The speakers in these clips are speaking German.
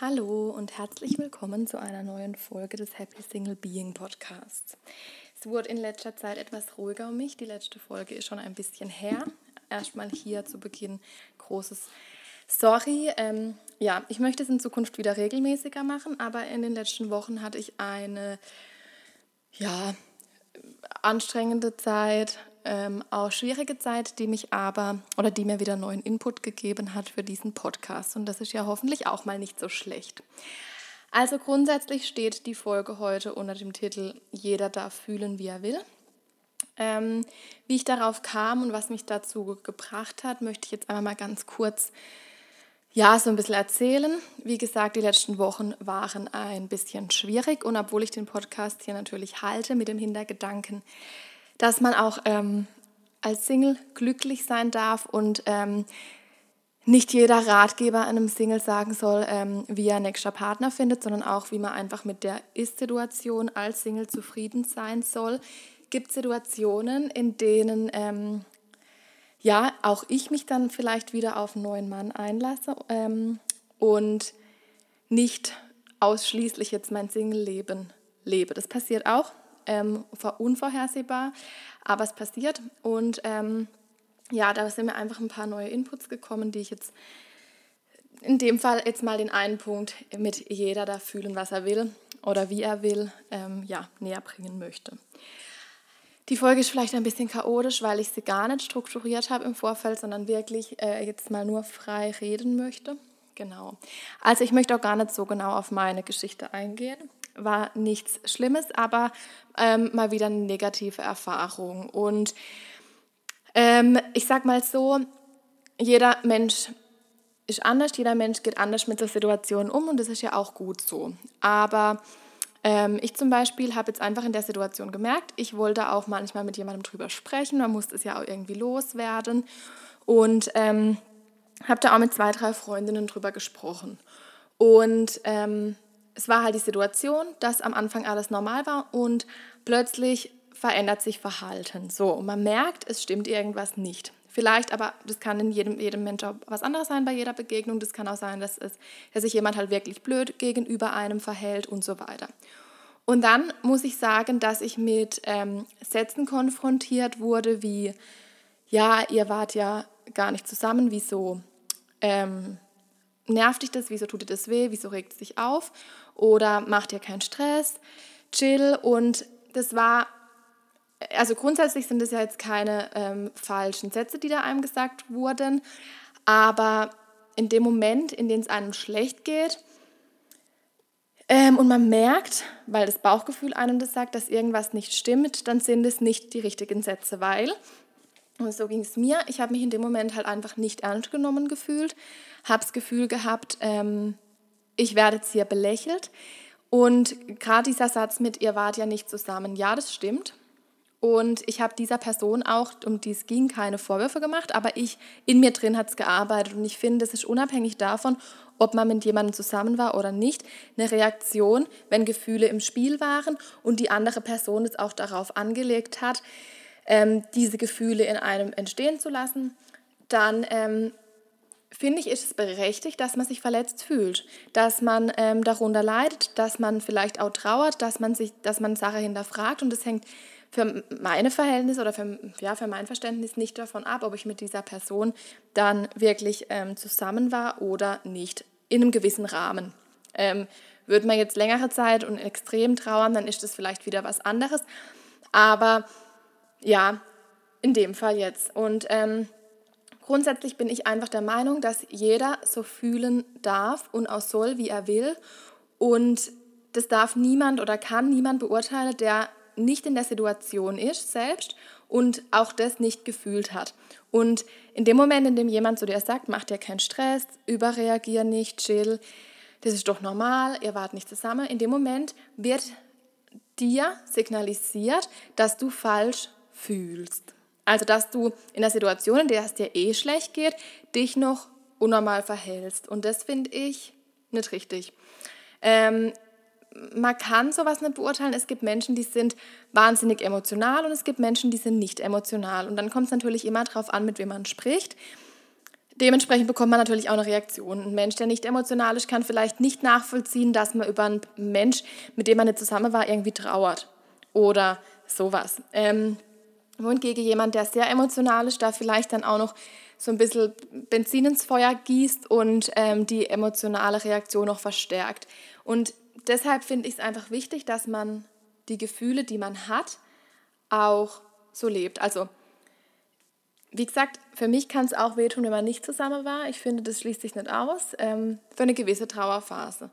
Hallo und herzlich willkommen zu einer neuen Folge des Happy Single Being Podcasts. Es wurde in letzter Zeit etwas ruhiger um mich. Die letzte Folge ist schon ein bisschen her. Erstmal hier zu Beginn großes Sorry. Ähm, ja, ich möchte es in Zukunft wieder regelmäßiger machen, aber in den letzten Wochen hatte ich eine ja, anstrengende Zeit, ähm, auch schwierige Zeit, die mich aber oder die mir wieder neuen Input gegeben hat für diesen Podcast. Und das ist ja hoffentlich auch mal nicht so schlecht. Also grundsätzlich steht die Folge heute unter dem Titel Jeder darf fühlen, wie er will. Ähm, wie ich darauf kam und was mich dazu gebracht hat, möchte ich jetzt einmal mal ganz kurz ja, so ein bisschen erzählen. Wie gesagt, die letzten Wochen waren ein bisschen schwierig und obwohl ich den Podcast hier natürlich halte mit dem Hintergedanken, dass man auch ähm, als Single glücklich sein darf und ähm, nicht jeder Ratgeber einem Single sagen soll, ähm, wie er nächster Partner findet, sondern auch, wie man einfach mit der Ist-Situation als Single zufrieden sein soll. Gibt Situationen, in denen ähm, ja auch ich mich dann vielleicht wieder auf einen neuen Mann einlasse ähm, und nicht ausschließlich jetzt mein Single-Leben lebe. Das passiert auch ähm, unvorhersehbar, aber es passiert. Und ähm, ja, da sind mir einfach ein paar neue Inputs gekommen, die ich jetzt in dem Fall jetzt mal den einen Punkt mit jeder da fühlen, was er will oder wie er will, ähm, ja, näher bringen möchte. Die Folge ist vielleicht ein bisschen chaotisch, weil ich sie gar nicht strukturiert habe im Vorfeld, sondern wirklich äh, jetzt mal nur frei reden möchte. Genau. Also ich möchte auch gar nicht so genau auf meine Geschichte eingehen war nichts Schlimmes, aber ähm, mal wieder eine negative Erfahrung. Und ähm, ich sag mal so, jeder Mensch ist anders, jeder Mensch geht anders mit der Situation um und das ist ja auch gut so. Aber ähm, ich zum Beispiel habe jetzt einfach in der Situation gemerkt, ich wollte auch manchmal mit jemandem drüber sprechen, man musste es ja auch irgendwie loswerden und ähm, habe da auch mit zwei, drei Freundinnen drüber gesprochen. Und ähm, es war halt die Situation, dass am Anfang alles normal war und plötzlich verändert sich Verhalten. So, und man merkt, es stimmt irgendwas nicht. Vielleicht, aber das kann in jedem, jedem auch was anderes sein bei jeder Begegnung. Das kann auch sein, dass, es, dass sich jemand halt wirklich blöd gegenüber einem verhält und so weiter. Und dann muss ich sagen, dass ich mit ähm, Sätzen konfrontiert wurde, wie, ja, ihr wart ja gar nicht zusammen, wieso ähm, nervt dich das, wieso tut dir das weh, wieso regt es dich auf? Oder mach dir keinen Stress, chill. Und das war, also grundsätzlich sind das ja jetzt keine ähm, falschen Sätze, die da einem gesagt wurden, aber in dem Moment, in dem es einem schlecht geht, ähm, und man merkt, weil das Bauchgefühl einem das sagt, dass irgendwas nicht stimmt, dann sind es nicht die richtigen Sätze, weil, und so ging es mir, ich habe mich in dem Moment halt einfach nicht ernst genommen gefühlt, habe das Gefühl gehabt, ähm, ich werde jetzt hier belächelt. Und gerade dieser Satz mit, ihr wart ja nicht zusammen, ja, das stimmt. Und ich habe dieser Person auch, um die es ging, keine Vorwürfe gemacht, aber ich, in mir drin hat es gearbeitet. Und ich finde, es ist unabhängig davon, ob man mit jemandem zusammen war oder nicht, eine Reaktion, wenn Gefühle im Spiel waren und die andere Person es auch darauf angelegt hat, ähm, diese Gefühle in einem entstehen zu lassen, dann ähm, finde ich, ist es berechtigt, dass man sich verletzt fühlt, dass man ähm, darunter leidet, dass man vielleicht auch trauert, dass man sich, dass man Sache hinterfragt und das hängt für meine Verhältnisse oder für, ja, für mein Verständnis nicht davon ab, ob ich mit dieser Person dann wirklich ähm, zusammen war oder nicht, in einem gewissen Rahmen. Ähm, würde man jetzt längere Zeit und extrem trauern, dann ist das vielleicht wieder was anderes. Aber ja, in dem Fall jetzt. Und ähm, Grundsätzlich bin ich einfach der Meinung, dass jeder so fühlen darf und auch soll, wie er will. Und das darf niemand oder kann niemand beurteilen, der nicht in der Situation ist selbst und auch das nicht gefühlt hat. Und in dem Moment, in dem jemand zu dir sagt, mach dir keinen Stress, überreagier nicht, chill, das ist doch normal, ihr wart nicht zusammen, in dem Moment wird dir signalisiert, dass du falsch fühlst. Also, dass du in der Situation, in der es dir eh schlecht geht, dich noch unnormal verhältst. Und das finde ich nicht richtig. Ähm, man kann sowas nicht beurteilen. Es gibt Menschen, die sind wahnsinnig emotional und es gibt Menschen, die sind nicht emotional. Und dann kommt es natürlich immer darauf an, mit wem man spricht. dementsprechend bekommt man natürlich auch eine Reaktion. Ein Mensch, der nicht emotional ist, kann vielleicht nicht nachvollziehen, dass man über einen Mensch, mit dem man nicht zusammen war, irgendwie trauert oder sowas. Ähm, wohingegen jemand, der sehr emotional ist, da vielleicht dann auch noch so ein bisschen Benzin ins Feuer gießt und ähm, die emotionale Reaktion noch verstärkt. Und deshalb finde ich es einfach wichtig, dass man die Gefühle, die man hat, auch so lebt. Also, wie gesagt, für mich kann es auch wehtun, wenn man nicht zusammen war. Ich finde, das schließt sich nicht aus. Ähm, für eine gewisse Trauerphase.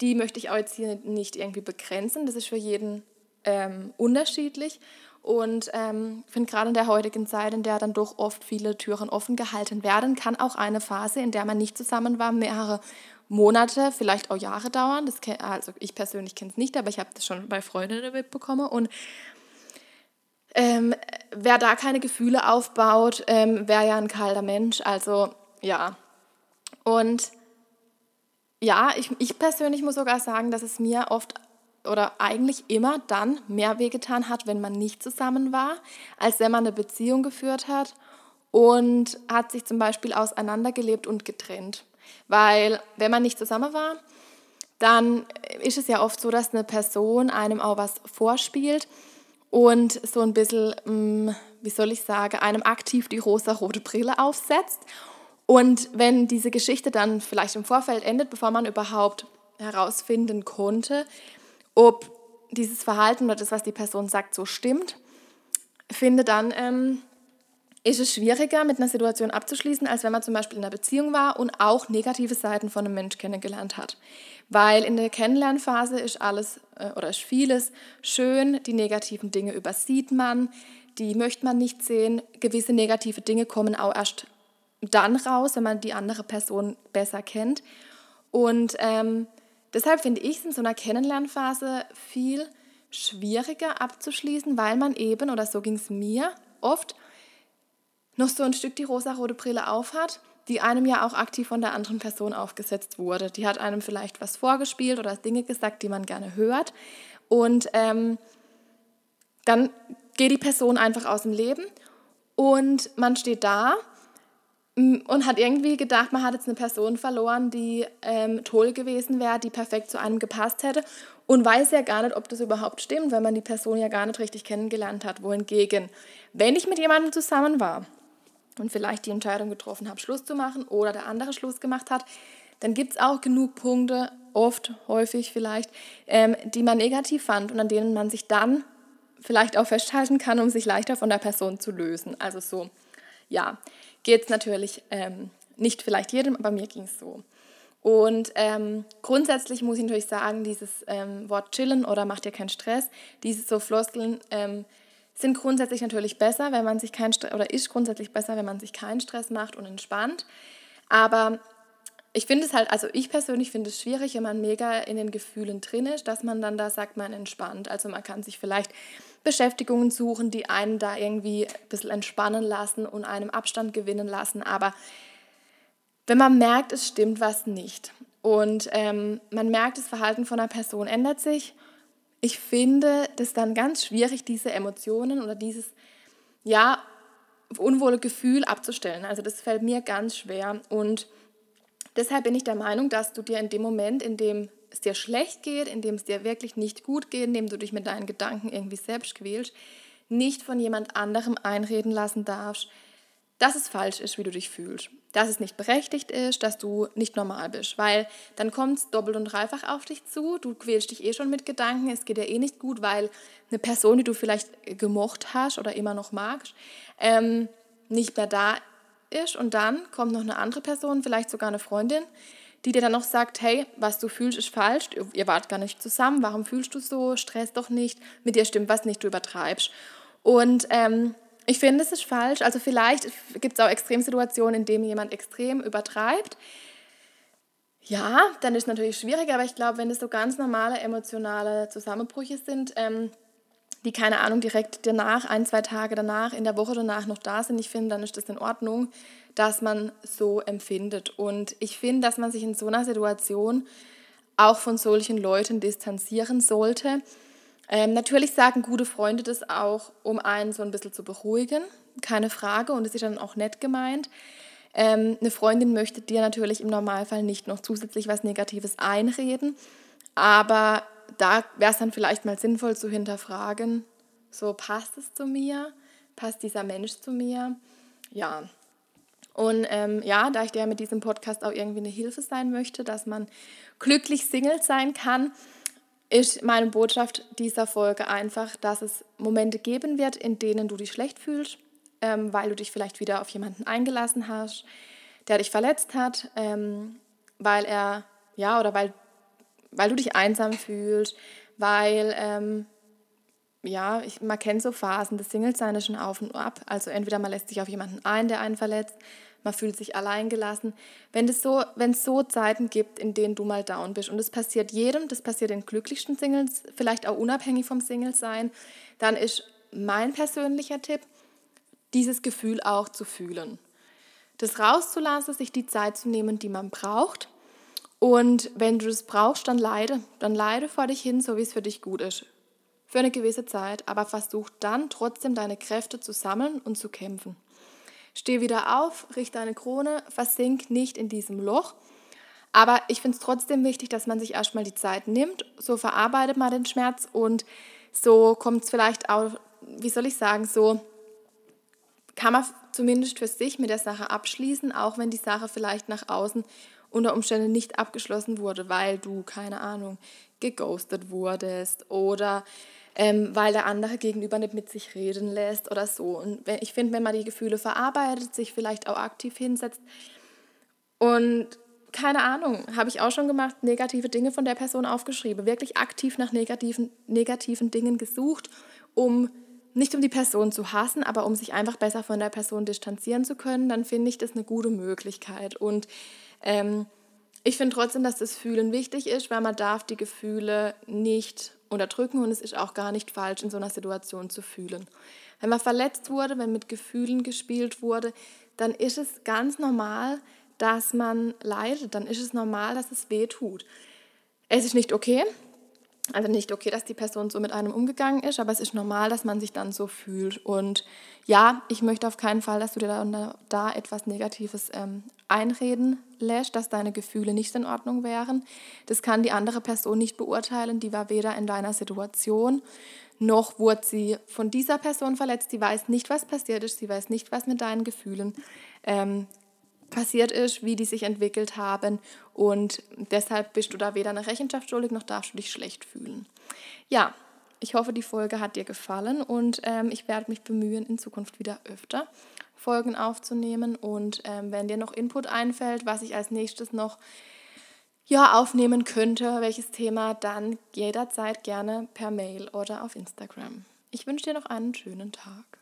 Die möchte ich auch jetzt hier nicht irgendwie begrenzen. Das ist für jeden ähm, unterschiedlich. Und ähm, finde gerade in der heutigen Zeit, in der dann doch oft viele Türen offen gehalten werden, kann auch eine Phase, in der man nicht zusammen war, mehrere Monate, vielleicht auch Jahre dauern. Das kenn, also ich persönlich kenne es nicht, aber ich habe das schon bei Freundinnen mitbekommen. Und ähm, wer da keine Gefühle aufbaut, ähm, wäre ja ein kalter Mensch. Also ja. Und ja, ich, ich persönlich muss sogar sagen, dass es mir oft oder eigentlich immer dann mehr wehgetan hat, wenn man nicht zusammen war, als wenn man eine Beziehung geführt hat und hat sich zum Beispiel auseinandergelebt und getrennt. Weil wenn man nicht zusammen war, dann ist es ja oft so, dass eine Person einem auch was vorspielt und so ein bisschen, mm, wie soll ich sagen, einem aktiv die rosa-rote Brille aufsetzt. Und wenn diese Geschichte dann vielleicht im Vorfeld endet, bevor man überhaupt herausfinden konnte, ob dieses Verhalten oder das, was die Person sagt, so stimmt, finde dann ähm, ist es schwieriger, mit einer Situation abzuschließen, als wenn man zum Beispiel in einer Beziehung war und auch negative Seiten von einem Mensch kennengelernt hat. Weil in der Kennenlernphase ist alles äh, oder ist vieles schön, die negativen Dinge übersieht man, die möchte man nicht sehen. Gewisse negative Dinge kommen auch erst dann raus, wenn man die andere Person besser kennt. Und ähm, Deshalb finde ich es in so einer Kennenlernphase viel schwieriger abzuschließen, weil man eben, oder so ging es mir oft, noch so ein Stück die rosa-rote Brille aufhat, die einem ja auch aktiv von der anderen Person aufgesetzt wurde. Die hat einem vielleicht was vorgespielt oder Dinge gesagt, die man gerne hört. Und ähm, dann geht die Person einfach aus dem Leben und man steht da und hat irgendwie gedacht, man hat jetzt eine Person verloren, die ähm, toll gewesen wäre, die perfekt zu einem gepasst hätte und weiß ja gar nicht, ob das überhaupt stimmt, weil man die Person ja gar nicht richtig kennengelernt hat. Wohingegen, wenn ich mit jemandem zusammen war und vielleicht die Entscheidung getroffen habe, Schluss zu machen oder der andere Schluss gemacht hat, dann gibt es auch genug Punkte, oft, häufig vielleicht, ähm, die man negativ fand und an denen man sich dann vielleicht auch festhalten kann, um sich leichter von der Person zu lösen. Also so, ja geht es natürlich ähm, nicht vielleicht jedem, aber mir ging es so. Und ähm, grundsätzlich muss ich natürlich sagen, dieses ähm, Wort chillen oder macht dir keinen Stress, diese so Floskeln ähm, sind grundsätzlich natürlich besser, wenn man sich keinen Stress, oder ist grundsätzlich besser, wenn man sich keinen Stress macht und entspannt. Aber ich finde es halt, also ich persönlich finde es schwierig, wenn man mega in den Gefühlen drin ist, dass man dann da sagt, man entspannt. Also man kann sich vielleicht Beschäftigungen suchen, die einen da irgendwie ein bisschen entspannen lassen und einem Abstand gewinnen lassen. Aber wenn man merkt, es stimmt was nicht und ähm, man merkt, das Verhalten von einer Person ändert sich, ich finde das dann ganz schwierig, diese Emotionen oder dieses, ja, unwohle Gefühl abzustellen. Also das fällt mir ganz schwer und deshalb bin ich der Meinung, dass du dir in dem Moment, in dem es dir schlecht geht, in dem es dir wirklich nicht gut geht, in dem du dich mit deinen Gedanken irgendwie selbst quälst, nicht von jemand anderem einreden lassen darfst, dass es falsch ist, wie du dich fühlst, dass es nicht berechtigt ist, dass du nicht normal bist, weil dann kommt es doppelt und dreifach auf dich zu, du quälst dich eh schon mit Gedanken, es geht dir eh nicht gut, weil eine Person, die du vielleicht gemocht hast oder immer noch magst, ähm, nicht mehr da ist. Und dann kommt noch eine andere Person, vielleicht sogar eine Freundin, die dir dann noch sagt, hey, was du fühlst, ist falsch, ihr wart gar nicht zusammen, warum fühlst du so, stress doch nicht, mit dir stimmt was nicht, du übertreibst. Und ähm, ich finde, es ist falsch. Also vielleicht gibt es auch Extremsituationen, in denen jemand extrem übertreibt. Ja, dann ist es natürlich schwierig, aber ich glaube, wenn es so ganz normale emotionale Zusammenbrüche sind, ähm, die keine Ahnung direkt danach, ein, zwei Tage danach, in der Woche danach noch da sind, ich finde, dann ist das in Ordnung dass man so empfindet. Und ich finde, dass man sich in so einer Situation auch von solchen Leuten distanzieren sollte. Ähm, natürlich sagen gute Freunde das auch, um einen so ein bisschen zu beruhigen, keine Frage, und es ist dann auch nett gemeint. Ähm, eine Freundin möchte dir natürlich im Normalfall nicht noch zusätzlich was Negatives einreden, aber da wäre es dann vielleicht mal sinnvoll zu hinterfragen, so passt es zu mir, passt dieser Mensch zu mir, ja. Und ähm, ja, da ich dir mit diesem Podcast auch irgendwie eine Hilfe sein möchte, dass man glücklich Single sein kann, ist meine Botschaft dieser Folge einfach, dass es Momente geben wird, in denen du dich schlecht fühlst, ähm, weil du dich vielleicht wieder auf jemanden eingelassen hast, der dich verletzt hat, ähm, weil er, ja, oder weil, weil du dich einsam fühlst, weil, ähm, ja, ich, man kennt so Phasen, das Single-Sein schon auf und ab. Also entweder man lässt sich auf jemanden ein, der einen verletzt, man fühlt sich alleingelassen. Wenn es so, wenn es so Zeiten gibt, in denen du mal down bist und das passiert jedem, das passiert den glücklichsten Singles, vielleicht auch unabhängig vom Single-Sein, dann ist mein persönlicher Tipp, dieses Gefühl auch zu fühlen. Das rauszulassen, sich die Zeit zu nehmen, die man braucht. Und wenn du das brauchst, dann leide. Dann leide vor dich hin, so wie es für dich gut ist. Für eine gewisse Zeit, aber versuch dann trotzdem deine Kräfte zu sammeln und zu kämpfen. Steh wieder auf, richte deine Krone, versink nicht in diesem Loch. Aber ich finde es trotzdem wichtig, dass man sich erstmal die Zeit nimmt, so verarbeitet man den Schmerz und so kommt es vielleicht auch, wie soll ich sagen, so kann man zumindest für sich mit der Sache abschließen, auch wenn die Sache vielleicht nach außen unter Umständen nicht abgeschlossen wurde, weil du, keine Ahnung, geghostet wurdest oder ähm, weil der andere gegenüber nicht mit sich reden lässt oder so. Und ich finde, wenn man die Gefühle verarbeitet, sich vielleicht auch aktiv hinsetzt und keine Ahnung, habe ich auch schon gemacht, negative Dinge von der Person aufgeschrieben, wirklich aktiv nach negativen, negativen Dingen gesucht, um nicht um die Person zu hassen, aber um sich einfach besser von der Person distanzieren zu können, dann finde ich das eine gute Möglichkeit. Und ähm, ich finde trotzdem, dass das Fühlen wichtig ist, weil man darf die Gefühle nicht unterdrücken und es ist auch gar nicht falsch, in so einer Situation zu fühlen. Wenn man verletzt wurde, wenn mit Gefühlen gespielt wurde, dann ist es ganz normal, dass man leidet. Dann ist es normal, dass es weh tut. Es ist nicht okay, also nicht okay, dass die Person so mit einem umgegangen ist, aber es ist normal, dass man sich dann so fühlt. Und ja, ich möchte auf keinen Fall, dass du dir da, da etwas Negatives ähm, einreden lässt, dass deine Gefühle nicht in Ordnung wären. Das kann die andere Person nicht beurteilen. Die war weder in deiner Situation, noch wurde sie von dieser Person verletzt. Die weiß nicht, was passiert ist. Sie weiß nicht, was mit deinen Gefühlen ähm, passiert ist, wie die sich entwickelt haben. Und deshalb bist du da weder eine Rechenschaft schuldig, noch darfst du dich schlecht fühlen. Ja, ich hoffe, die Folge hat dir gefallen und ähm, ich werde mich bemühen, in Zukunft wieder öfter Folgen aufzunehmen. Und ähm, wenn dir noch Input einfällt, was ich als nächstes noch ja, aufnehmen könnte, welches Thema, dann jederzeit gerne per Mail oder auf Instagram. Ich wünsche dir noch einen schönen Tag.